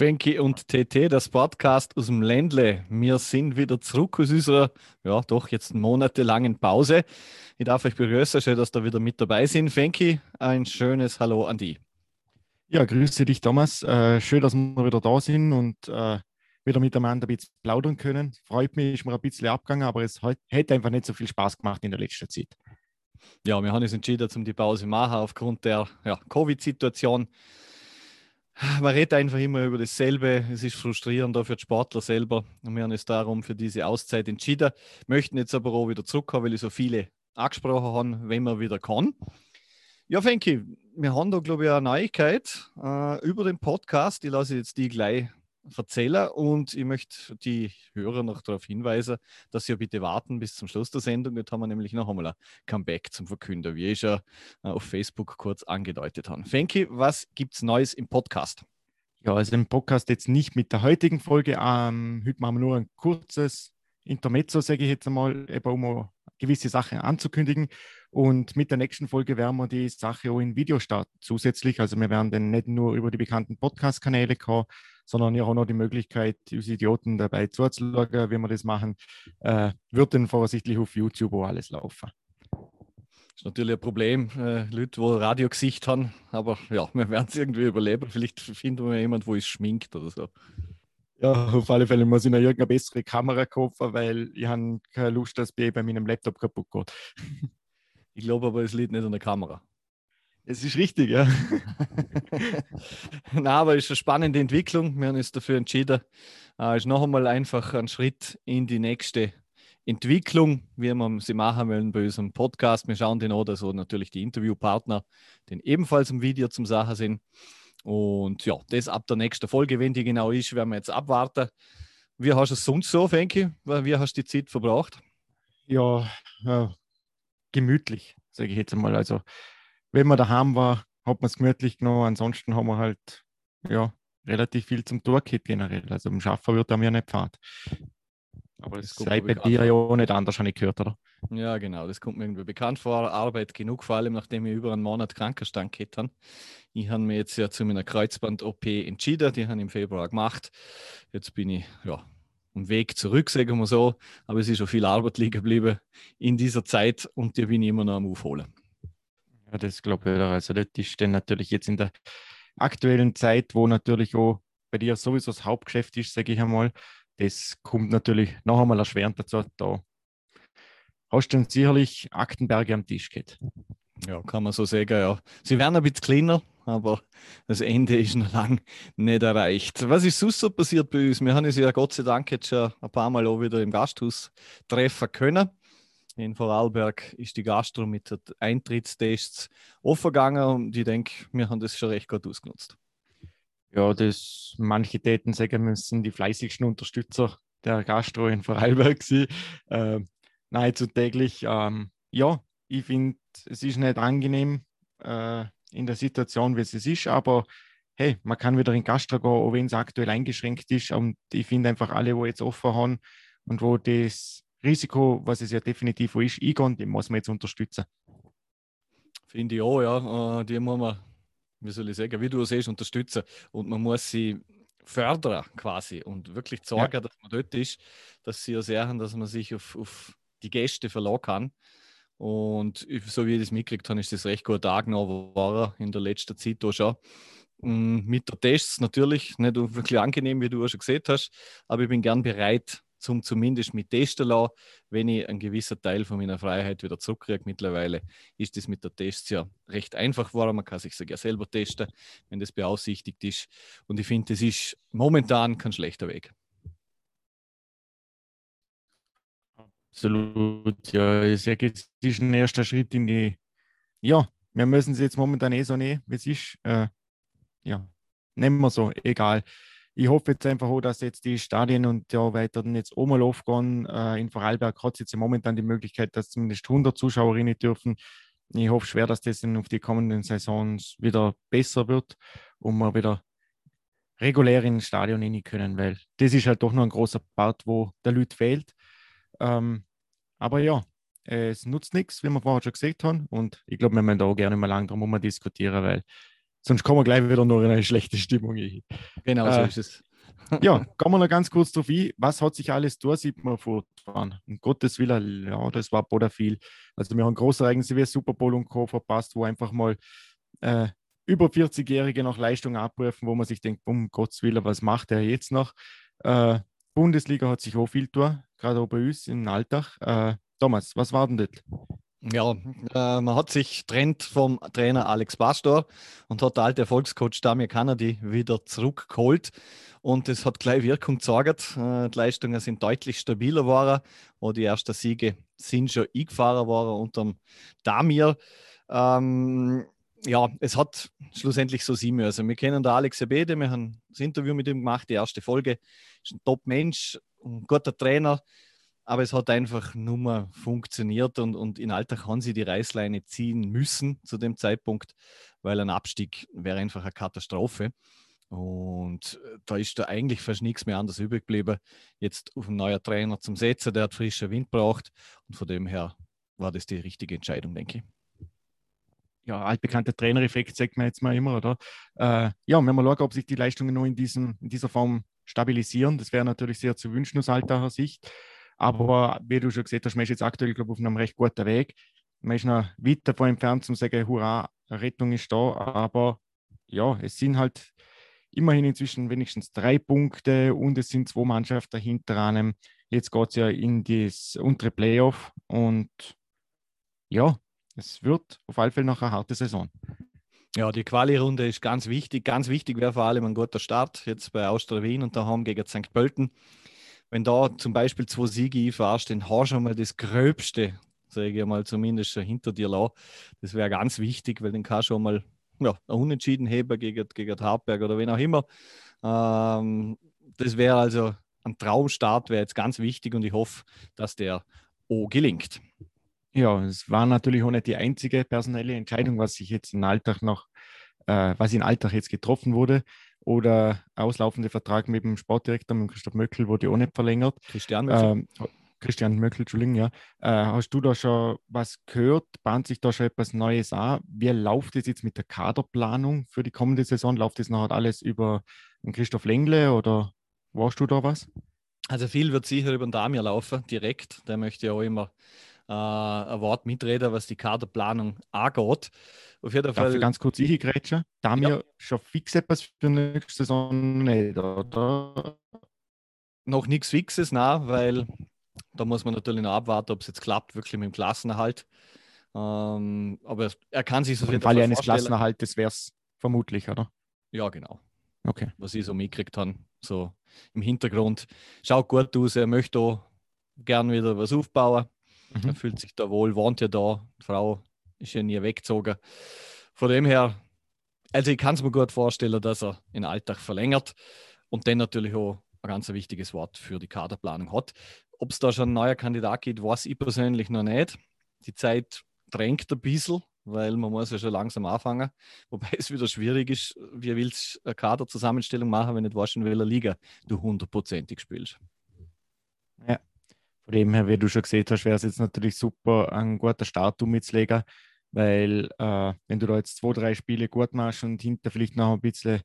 Fenki und TT, das Podcast aus dem Ländle. Wir sind wieder zurück aus unserer, ja, doch jetzt monatelangen Pause. Ich darf euch begrüßen, schön, dass ihr wieder mit dabei sind. Fenki, ein schönes Hallo an die. Ja, grüße dich, Thomas. Äh, schön, dass wir wieder da sind und äh, wieder miteinander ein bisschen plaudern können. Freut mich, ist mir ein bisschen abgegangen, aber es hat, hätte einfach nicht so viel Spaß gemacht in der letzten Zeit. Ja, wir haben uns entschieden, um die Pause zu machen aufgrund der ja, Covid-Situation man redet einfach immer über dasselbe. Es ist frustrierend auch für die Sportler selber. Und wir haben uns darum für diese Auszeit entschieden. Möchten jetzt aber auch wieder zurückkommen, weil ich so viele angesprochen habe, wenn man wieder kann. Ja, Fenki, wir haben da, glaube ich, eine Neuigkeit äh, über den Podcast. Ich lasse jetzt die gleich erzählen und ich möchte die Hörer noch darauf hinweisen, dass sie bitte warten bis zum Schluss der Sendung. Jetzt haben wir nämlich noch einmal ein Comeback zum Verkünder, wie ich ja äh, auf Facebook kurz angedeutet habe. Fenki, was gibt es Neues im Podcast? Ja, also im Podcast jetzt nicht mit der heutigen Folge. Ähm, heute machen wir nur ein kurzes Intermezzo, sage ich jetzt einmal, um gewisse Sachen anzukündigen. Und mit der nächsten Folge werden wir die Sache auch in Video starten zusätzlich. Also wir werden dann nicht nur über die bekannten Podcast-Kanäle kommen, sondern ja auch noch die Möglichkeit, uns Idioten dabei zuzuschauen, wie wir das machen, äh, wird dann voraussichtlich auf YouTube auch alles laufen. Das ist natürlich ein Problem, äh, Leute, die Radiogesicht haben, aber ja, wir werden es irgendwie überleben. Vielleicht finden wir jemanden, wo es schminkt oder so. Ja, auf alle Fälle muss ich noch irgendeine bessere Kamera kaufen, weil ich habe keine Lust, dass bei meinem Laptop kaputt geht. Ich glaube aber, es liegt nicht an der Kamera. Es ist richtig, ja. Na, aber es ist eine spannende Entwicklung. Wir haben uns dafür entschieden. Es ist noch einmal einfach ein Schritt in die nächste Entwicklung, wie wir sie machen wollen bei unserem Podcast. Wir schauen den an, dass so natürlich die Interviewpartner den ebenfalls im Video zum Sachen sind. Und ja, das ab der nächsten Folge, wenn die genau ist, werden wir jetzt abwarten. Wie hast du es sonst so, Fenki? Wie hast du die Zeit verbracht? Ja, ja gemütlich, sage ich jetzt einmal. Also wenn man daheim war, hat man es gemütlich genommen. Ansonsten haben wir halt ja, relativ viel zum Tourkit generell. Also im Schaffen wird da mir nicht fad. Aber das sei bei dir ja auch nicht anders, habe ich gehört, oder? Ja, genau. Das kommt mir irgendwie bekannt vor. Arbeit genug, vor allem nachdem ich über einen Monat Krankenstand gehabt habe. Ich habe mir jetzt ja zu meiner Kreuzband-OP entschieden. Die habe ich im Februar gemacht. Jetzt bin ich ja, am Weg zurück, sagen wir so. Aber es ist schon viel Arbeit liegen geblieben in dieser Zeit und die bin ich immer noch am Aufholen. Ja, das glaube ich. Also das ist dann natürlich jetzt in der aktuellen Zeit, wo natürlich auch bei dir sowieso das Hauptgeschäft ist, sage ich einmal, das kommt natürlich noch einmal erschwerend dazu. Da hast du dann sicherlich Aktenberge am Tisch gehabt. Ja, kann man so sagen, ja. Sie werden ein bisschen kleiner, aber das Ende ist noch lange nicht erreicht. Was ist sonst so passiert bei uns? Wir haben uns ja Gott sei Dank jetzt schon ein paar Mal auch wieder im Gasthaus treffen können. In Vorarlberg ist die Gastro mit den Eintrittstests aufgegangen und ich denke, wir haben das schon recht gut ausgenutzt. Ja, das manche Täten sagen müssen, die fleißigsten Unterstützer der Gastro in Vorarlberg sie äh, nahezu täglich. Ähm, ja, ich finde, es ist nicht angenehm äh, in der Situation, wie es ist, aber hey, man kann wieder in Gastro gehen, auch wenn es aktuell eingeschränkt ist. Und ich finde einfach alle, wo jetzt offen haben und wo das Risiko, was es ja definitiv ist, eingehen, den muss man jetzt unterstützen. Finde ich auch, ja. Äh, die muss man, wie soll ich sagen, wie du siehst, unterstützen. Und man muss sie fördern quasi und wirklich sorgen, ja. dass man dort ist, dass sie ja sehen, dass man sich auf, auf die Gäste verlassen kann. Und so wie ich das mitgekriegt habe, ist das recht gut angenommen worden in der letzten Zeit da schon. Mm, mit der Tests natürlich nicht wirklich angenehm, wie du auch schon gesehen hast, aber ich bin gern bereit, zum zumindest mit testen lassen, wenn ich einen gewissen Teil von meiner Freiheit wieder zurückkriege. Mittlerweile ist das mit der Tests ja recht einfach geworden. Man kann sich sogar selber testen, wenn das beaufsichtigt ist. Und ich finde, das ist momentan kein schlechter Weg. Absolut, ja. Ich sage, jetzt ist ein erster Schritt in die, ja, wir müssen es jetzt momentan eh so nehmen, wie es ist. Äh, ja, nehmen wir so, egal ich hoffe jetzt einfach auch, dass jetzt die Stadien und ja weiter dann jetzt auch mal aufgehen. Äh, in Vorarlberg hat es jetzt momentan die Möglichkeit, dass zumindest 100 Zuschauerinnen dürfen. Ich hoffe schwer, dass das dann auf die kommenden Saisons wieder besser wird und wir wieder regulär ins Stadion rein können, weil das ist halt doch noch ein großer Part, wo der Leute fehlt. Ähm, aber ja, es nutzt nichts, wie wir vorher schon gesagt haben. Und ich glaube, wir müssen da auch gerne mal lang drum diskutieren, weil sonst kommen wir gleich wieder nur in eine schlechte Stimmung. Genau, äh, so ist es. ja, kommen wir noch ganz kurz drauf ein. Was hat sich alles da, sieht man fortfahren? Um Gottes Willen, ja, das war Boda viel. Also, wir haben große Ereignisse wie Super Bowl und Co. verpasst, wo einfach mal äh, über 40-Jährige noch Leistung abrufen, wo man sich denkt, um Gottes Willen, was macht er jetzt noch? Äh, Bundesliga hat sich auch viel tun, gerade auch bei uns im Alltag. Äh, Thomas, was war denn das? Ja, äh, man hat sich trennt vom Trainer Alex Pastor und hat der alte Erfolgscoach Damir Kennedy wieder zurückgeholt. Und es hat gleich Wirkung gezeigt. Äh, die Leistungen sind deutlich stabiler geworden. Und die ersten Siege sind schon eingefahren worden unter Damir. Ähm, ja, es hat schlussendlich so sein müssen. Wir kennen da Alex Ebede, wir haben das Interview mit ihm gemacht, die erste Folge. Ist ein Top-Mensch, ein guter Trainer aber es hat einfach nur mal funktioniert und, und in Alltag haben sie die Reißleine ziehen müssen zu dem Zeitpunkt, weil ein Abstieg wäre einfach eine Katastrophe. Und äh, da ist da eigentlich fast nichts mehr anders übrig geblieben. Jetzt auf einen neuen Trainer zum Setzen, der hat frischer Wind braucht. Und von dem her war das die richtige Entscheidung, denke ich. Ja, altbekannter Trainereffekt, sagt man jetzt mal immer, oder? Äh, ja, wenn wir schauen, ob sich die Leistungen nur in, diesem, in dieser Form stabilisieren, das wäre natürlich sehr zu wünschen aus alter Sicht. Aber wie du schon gesagt hast, man ist jetzt aktuell, glaube ich, auf einem recht guten Weg. Man ist noch weit davon entfernt, zu sagen, hurra, Rettung ist da. Aber ja, es sind halt immerhin inzwischen wenigstens drei Punkte und es sind zwei Mannschaften dahinter einem. Jetzt geht es ja in das untere Playoff und ja, es wird auf alle Fälle noch eine harte Saison. Ja, die Quali-Runde ist ganz wichtig. Ganz wichtig wäre vor allem ein guter Start jetzt bei Austria Wien und daheim gegen St. Pölten wenn da zum Beispiel zwei Siege einfährst, dann hast du schon mal das Gröbste, sage ich mal, zumindest hinter dir lassen. Das wäre ganz wichtig, weil dann kannst du schon mal ja, ein Unentschieden heben gegen, gegen Hartberg oder wen auch immer. Ähm, das wäre also ein Traumstart, wäre jetzt ganz wichtig und ich hoffe, dass der O gelingt. Ja, es war natürlich auch nicht die einzige personelle Entscheidung, was sich jetzt im Alltag noch, äh, was im Alltag jetzt getroffen wurde oder auslaufende Vertrag mit dem Sportdirektor, mit Christoph Möckel, wurde auch nicht verlängert. Christian Möckel. Ähm, Christian Möckel, Entschuldigung, ja. Äh, hast du da schon was gehört? Bahnt sich da schon etwas Neues an? Wie läuft es jetzt mit der Kaderplanung für die kommende Saison? Läuft das nachher alles über Christoph Lengle oder weißt du da was? Also viel wird sicher über den Damir laufen, direkt. Der möchte ja auch immer äh, ein Wort mitreden, was die Kaderplanung angeht. Auf jeden Fall. Darf ich ganz kurz eingrätschen? Da haben ja. wir schon fix etwas für nächste Saison nicht, oder? Noch nichts Fixes, nein, weil da muss man natürlich noch abwarten, ob es jetzt klappt, wirklich mit dem Klassenerhalt. Ähm, aber er kann sich so Im Fall eines Klassenerhaltes wäre es vermutlich, oder? Ja, genau. Okay. Was ich so mitgekriegt habe, so im Hintergrund. Schaut gut aus, er möchte auch gern wieder was aufbauen. Mhm. Er fühlt sich da wohl, wohnt ja da. Die Frau ist ja nie weggezogen. Von dem her, also ich kann es mir gut vorstellen, dass er den Alltag verlängert und dann natürlich auch ein ganz wichtiges Wort für die Kaderplanung hat. Ob es da schon ein neuer Kandidat gibt, weiß ich persönlich noch nicht. Die Zeit drängt ein bisschen, weil man muss ja schon langsam anfangen. Wobei es wieder schwierig ist, wie willst du eine Kaderzusammenstellung machen, wenn du nicht weißt, in welcher Liga du hundertprozentig spielst. Ja, von dem her, wie du schon gesehen hast, wäre es jetzt natürlich super, einen guten Start mitzulegen, weil äh, wenn du da jetzt zwei, drei Spiele gut machst und hinter vielleicht noch ein bisschen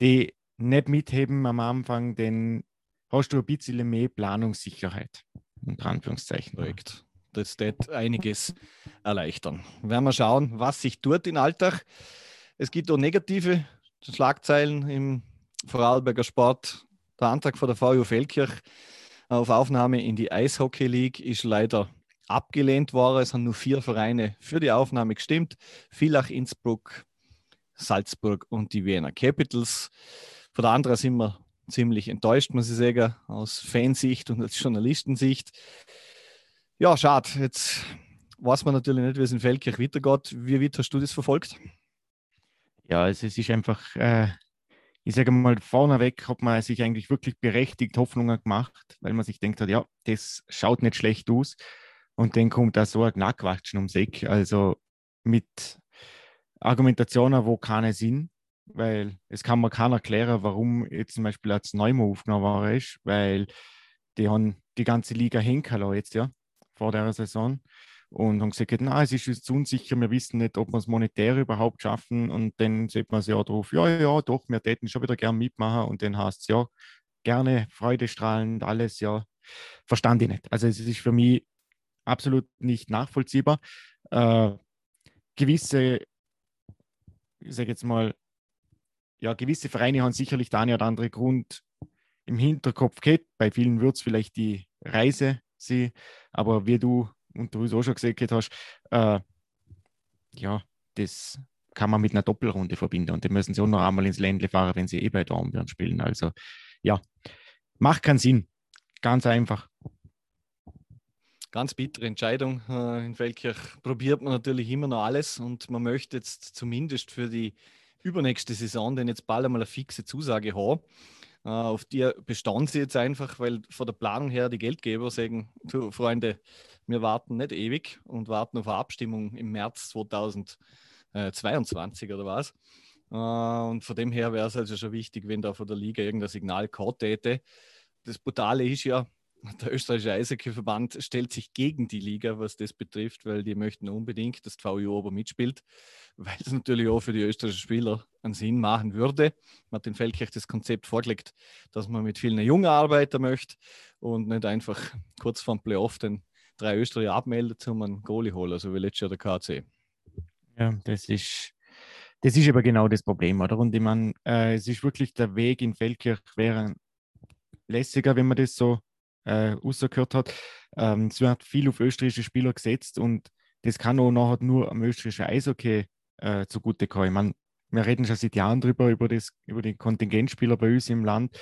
die nicht mitheben am Anfang, dann hast du ein bisschen mehr Planungssicherheit. Unter Anführungszeichen. Korrekt. Das wird einiges erleichtern. Werden wir schauen, was sich tut im Alltag. Es gibt auch negative Schlagzeilen im Vorarlberger Sport. Der Antrag von der VU Feldkirch auf Aufnahme in die Eishockey League ist leider abgelehnt worden. Es haben nur vier Vereine für die Aufnahme gestimmt. Villach, Innsbruck, Salzburg und die Vienna Capitals. Von der anderen sind wir ziemlich enttäuscht, muss ich sagen, aus Fansicht und als Journalistensicht. Ja, schade. Jetzt weiß man natürlich nicht, wie es in Feldkirch weitergeht. Wie weit hast du das verfolgt? Ja, es ist einfach äh, ich sage mal, vorneweg hat man sich eigentlich wirklich berechtigt Hoffnungen gemacht, weil man sich denkt hat, ja, das schaut nicht schlecht aus. Und dann kommt da so ein Knackquatschen ums Eck, also mit Argumentationen, wo keine sind, weil es kann mir keiner erklären, warum jetzt zum Beispiel als Neumann aufgenommen worden ist, weil die haben die ganze Liga hinken jetzt, ja, vor der Saison. Und haben gesagt, na, es ist uns unsicher, wir wissen nicht, ob wir es monetär überhaupt schaffen. Und dann sieht man es ja drauf, ja, ja, doch, wir täten schon wieder gern mitmachen. Und dann heißt es ja, gerne, freudestrahlend, alles, ja, verstand ich nicht. Also es ist für mich absolut nicht nachvollziehbar. Äh, gewisse, ich sage jetzt mal, ja, gewisse Vereine haben sicherlich da eine oder andere Grund im Hinterkopf gehabt. Bei vielen wird es vielleicht die Reise sie, aber wie du und du es auch schon gesagt hast, äh, ja, das kann man mit einer Doppelrunde verbinden und die müssen sie auch noch einmal ins Ländle fahren, wenn sie eh bei Dornbirn spielen. Also ja, macht keinen Sinn. Ganz einfach. Ganz bittere Entscheidung. Äh, in Feldkirch probiert man natürlich immer noch alles und man möchte jetzt zumindest für die übernächste Saison denn jetzt bald einmal eine fixe Zusage haben. Äh, auf die bestanden sie jetzt einfach, weil von der Planung her die Geldgeber sagen, du Freunde, wir warten nicht ewig und warten auf eine Abstimmung im März 2022 oder was. Äh, und von dem her wäre es also schon wichtig, wenn da von der Liga irgendein Signal kommt täte. Das Brutale ist ja, der österreichische Eishockeyverband stellt sich gegen die Liga, was das betrifft, weil die möchten unbedingt, dass die VU aber mitspielt, weil es natürlich auch für die österreichischen Spieler einen Sinn machen würde. Man hat Feldkirch das Konzept vorgelegt, dass man mit vielen jungen Arbeiter möchte und nicht einfach kurz vor dem Playoff den drei Österreicher abmeldet, um einen Goalie holen, so wie letztes Jahr der KC. Ja, das ist, das ist aber genau das Problem, oder? Und ich meine, äh, es ist wirklich der Weg in Feldkirch wäre lässiger, wenn man das so äh, rausgehört hat. Ähm, es wird viel auf österreichische Spieler gesetzt und das kann auch nachher nur am österreichischen Eishockey äh, zugutekommen. Ich meine, wir reden schon seit Jahren drüber, über, das, über die Kontingentspieler bei uns im Land,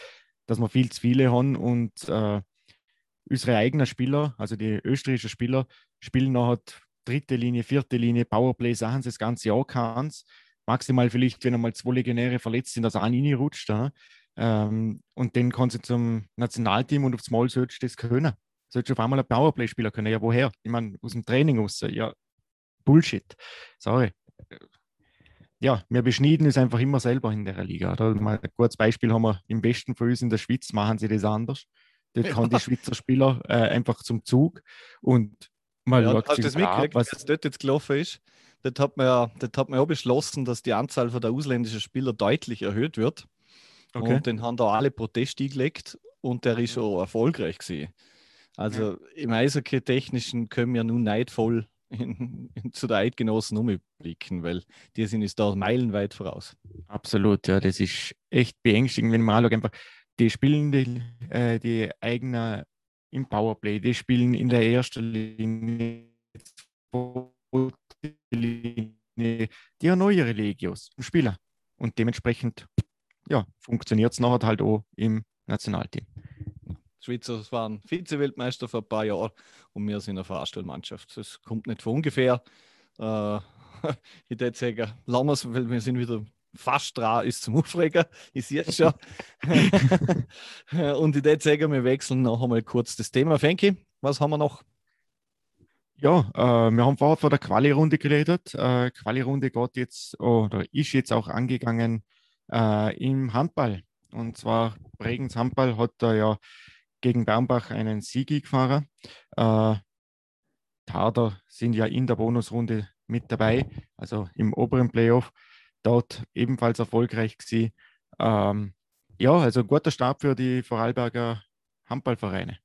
dass wir viel zu viele haben und äh, unsere eigenen Spieler, also die österreichischen Spieler, spielen nachher dritte Linie, vierte Linie, Powerplay, Sachen das ganze Jahr kannst. Maximal vielleicht, wenn einmal zwei Legionäre verletzt sind, dass er auch rutscht. Ja? Ähm, und den kannst du zum Nationalteam und aufs Mal sollst du das können. Sollst du auf einmal ein Powerplay-Spieler können. Ja, woher? Ich meine, aus dem Training raus. Ja, Bullshit. Sorry. Ja, wir beschneiden es einfach immer selber in der Liga. Oder? Mal ein kurzes Beispiel haben wir im besten für uns in der Schweiz, machen sie das anders. Dort ja. kommen die Schweizer Spieler äh, einfach zum Zug und mal ja, hast du das mitgekriegt, was dort jetzt gelaufen ist? Dort hat man ja, dort hat man ja beschlossen, dass die Anzahl der ausländischen Spieler deutlich erhöht wird. Okay. Und den haben da alle Proteste eingelegt und der ist schon erfolgreich gewesen. Also ja. im Eishockey-Technischen können wir nun neidvoll in, in, zu der Eidgenossen umblicken, weil die sind uns da meilenweit voraus. Absolut, ja, das ist echt beängstigend, wenn man einfach, die spielen die, äh, die eigene im Powerplay, die spielen in der ersten Linie, die haben neue Legios, Spieler. Und dementsprechend ja, funktioniert es nachher halt auch im Nationalteam. Die Schweizer waren Vize-Weltmeister vor ein paar Jahren und wir sind eine Fahrstuhlmannschaft. Das kommt nicht von ungefähr. Äh, ich würde sagen, lassen wir es, weil wir sind wieder fast dran, ist zum Aufregen. Sehe es schon. und ich würde sagen, wir wechseln noch einmal kurz das Thema. Fenki, was haben wir noch? Ja, äh, wir haben vorher vor der Quali-Runde geredet. Äh, Quali-Runde geht jetzt oder ist jetzt auch angegangen äh, im Handball. Und zwar Bregenz Handball hat da ja gegen Bernbach einen Sieg gefahren. Äh, Harder sind ja in der Bonusrunde mit dabei, also im oberen Playoff. Dort ebenfalls erfolgreich gewesen. Ähm, ja, also guter Start für die Vorarlberger Handballvereine.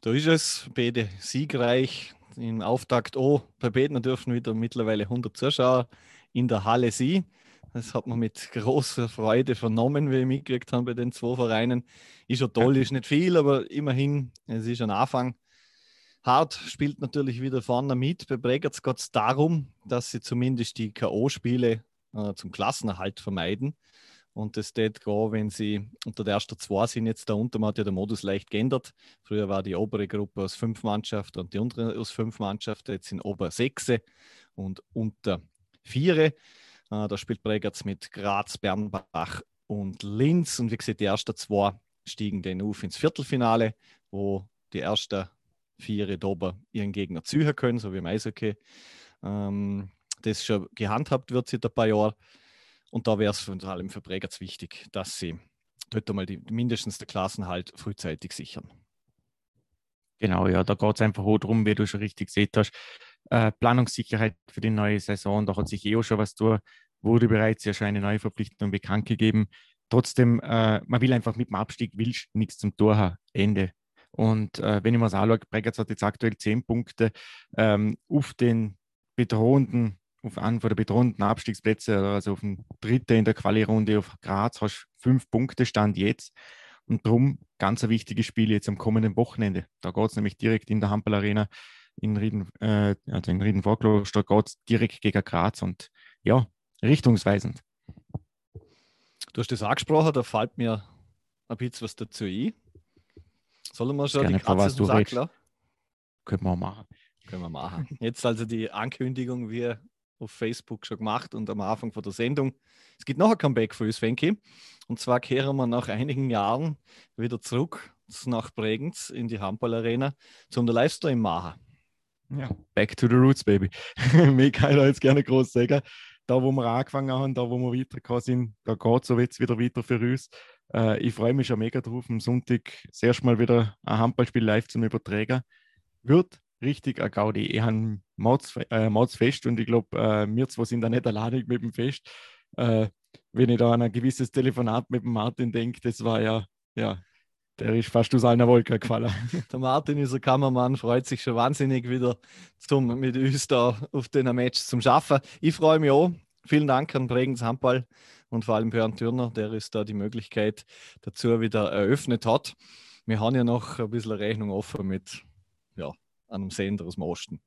Da ist es, beide siegreich im Auftakt. Oh, bei beiden dürfen wieder mittlerweile 100 Zuschauer in der Halle sie. Das hat man mit großer Freude vernommen, wie wir mitgekriegt haben bei den zwei Vereinen. Ist schon toll, ist nicht viel, aber immerhin, es ist ein Anfang. Hart spielt natürlich wieder vorne mit. Bei Bregerz geht es darum, dass sie zumindest die K.O.-Spiele äh, zum Klassenerhalt vermeiden. Und das geht gar, wenn sie unter der ersten zwei sind. Jetzt da unten hat ja der Modus leicht geändert. Früher war die obere Gruppe aus fünf Mannschaften und die untere aus fünf Mannschaften. Jetzt sind ober sechs und unter vier. Äh, da spielt Bregenz mit Graz, Bernbach und Linz. Und wie gesagt, die ersten zwei stiegen dann auf ins Viertelfinale, wo die ersten vier Dober ihren Gegner ziehen können, so wie im Eishockey. Ähm, das schon gehandhabt wird seit ein paar Jahren. Und da wäre es vor allem für Bregenz wichtig, dass sie dort einmal die, mindestens der Klassenhalt frühzeitig sichern. Genau, ja, da geht es einfach auch darum, wie du schon richtig gesehen hast. Äh, Planungssicherheit für die neue Saison, da hat sich eh schon was tun, wurde bereits ja schon eine neue Verpflichtung bekannt gegeben. Trotzdem, äh, man will einfach mit dem Abstieg willst nichts zum Tor haben. Ende. Und äh, wenn ich mir das anschaue, Bregenz hat jetzt aktuell zehn Punkte ähm, auf den bedrohenden, auf einen von der bedrohten Abstiegsplätze, also auf den dritten in der Quali-Runde auf Graz, hast fünf Punkte Stand jetzt. Und darum ganz ein wichtiges Spiel jetzt am kommenden Wochenende. Da geht es nämlich direkt in der Hampel Arena in Rieden, äh, also in Rieden Vorkloster, geht es direkt gegen Graz und ja, richtungsweisend. Du hast das angesprochen, da fällt mir ein bisschen was dazu ein. Sollen wir schon Gerne, die Katze zum Sack lassen? Können wir machen. Können wir machen. Jetzt also die Ankündigung, wie auf Facebook schon gemacht und am Anfang von der Sendung. Es gibt noch ein Comeback für uns, Fenki. Und zwar kehren wir nach einigen Jahren wieder zurück nach Bregenz in die Handball Arena zum Livestream machen. Ja, back to the roots, baby. Mehr kann da jetzt gerne groß sagen. Da, wo wir angefangen haben, da, wo wir weitergekommen sind, da geht es so jetzt wieder weiter für uns. Äh, ich freue mich schon mega drauf, am Sonntag das erste Mal wieder ein Handballspiel live zum Übertragen. Wird richtig ein Gaudi. Ich habe Mords, äh, Mordsfest und ich glaube, äh, wir zwei sind da nicht alleine mit dem Fest. Äh, wenn ich da an ein gewisses Telefonat mit dem Martin denke, das war ja, ja, der ist fast aus einer Wolke gefallen. Der Martin, unser Kameramann, freut sich schon wahnsinnig wieder zum, mit uns da auf den Match zum Schaffen. Ich freue mich auch. Vielen Dank an Bregenz Handball und vor allem Björn Thürner, der uns da die Möglichkeit dazu wieder eröffnet hat. Wir haben ja noch ein bisschen eine Rechnung offen mit ja, einem Sender aus dem Osten.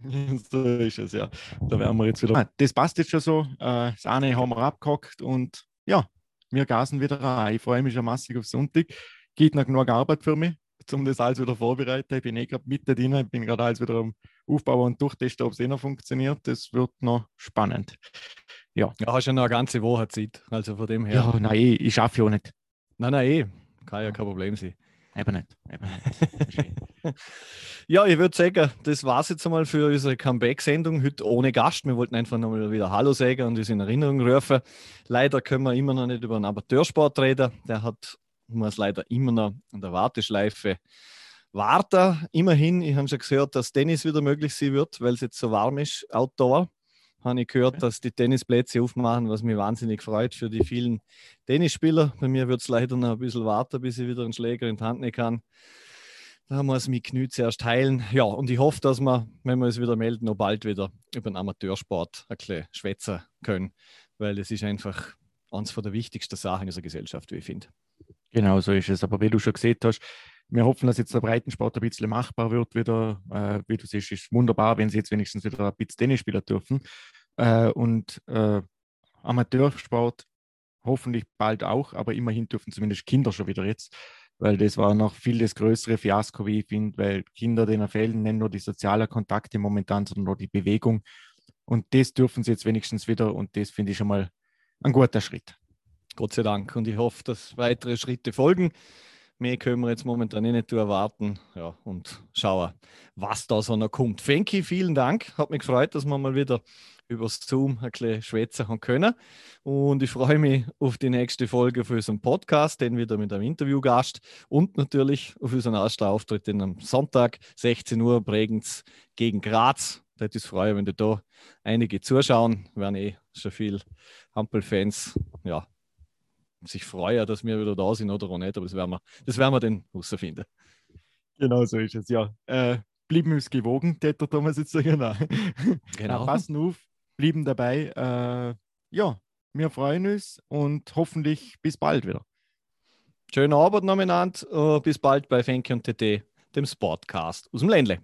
so ist es, ja. Da werden wir jetzt wieder. Ah, das passt jetzt schon so. Äh, das eine haben wir abgehackt und ja, wir gasen wieder an. Ich freue mich schon massig auf Sonntag. Geht noch genug Arbeit für mich, um das alles wieder vorzubereiten. Ich bin eh gerade mitten drin, ich bin gerade alles wieder am Aufbauen und durchtesten, ob es eh noch funktioniert. Das wird noch spannend. Ja, hast ja noch eine ganze Woche Zeit. Also von dem her. Ja, nein, ich, ich schaffe ja auch nicht. Nein, nein, eh. Kann ja kein Problem sein. Eben nicht. Eben nicht. Ja, ich würde sagen, das war es jetzt einmal für unsere Comeback-Sendung. Heute ohne Gast. Wir wollten einfach nochmal wieder Hallo sagen und uns in Erinnerung rufen. Leider können wir immer noch nicht über einen Amateursport reden. Der hat, muss leider immer noch an der Warteschleife warten. Immerhin, ich habe schon gehört, dass Tennis wieder möglich sein wird, weil es jetzt so warm ist, outdoor. Habe ich gehört, dass die Tennisplätze aufmachen, was mich wahnsinnig freut für die vielen Tennisspieler. Bei mir wird es leider noch ein bisschen warten, bis ich wieder einen Schläger in die Hand nehmen kann. Da muss mich Knü zuerst heilen. Ja, und ich hoffe, dass wir, wenn wir uns wieder melden, noch bald wieder über den Amateursport ein bisschen schwätzen können, weil es ist einfach eines der wichtigsten Sachen in unserer Gesellschaft, wie ich finde. Genau so ist es. Aber wie du schon gesehen hast, wir hoffen, dass jetzt der Breitensport ein bisschen machbar wird wieder. Äh, wie du siehst, ist wunderbar, wenn sie jetzt wenigstens wieder ein bisschen Tennis spielen dürfen. Äh, und äh, Amateursport hoffentlich bald auch, aber immerhin dürfen zumindest Kinder schon wieder jetzt, weil das war noch viel das größere Fiasko, wie ich finde, weil Kinder, denen fehlen nicht nur die sozialen Kontakte momentan, sondern nur die Bewegung. Und das dürfen sie jetzt wenigstens wieder und das finde ich schon mal ein guter Schritt. Gott sei Dank. Und ich hoffe, dass weitere Schritte folgen. Mehr können wir jetzt momentan eh nicht erwarten. Ja, und schauen, was da so noch kommt. Fenki, vielen Dank. Hat mich gefreut, dass wir mal wieder über Zoom ein bisschen schwätzen haben können. Und ich freue mich auf die nächste Folge für unseren Podcast, den wieder mit einem Interviewgast und natürlich auf unseren ersten Auftritt am Sonntag, 16 Uhr, Bregenz gegen Graz. Das ist freuen, wenn du da einige zuschauen. Werden eh schon viele Hampel-Fans ja, sich freuen, dass wir wieder da sind oder auch nicht, aber das werden wir, das werden wir dann herausfinden. Genau so ist es, ja. Äh, blieben uns gewogen, täte der Thomas jetzt sagen. Genau. Äh, passen auf, blieben dabei. Äh, ja, wir freuen uns und hoffentlich bis bald wieder. Schönen Abend miteinander. Äh, Bis bald bei Fenke und TT, dem Sportcast aus dem Ländle.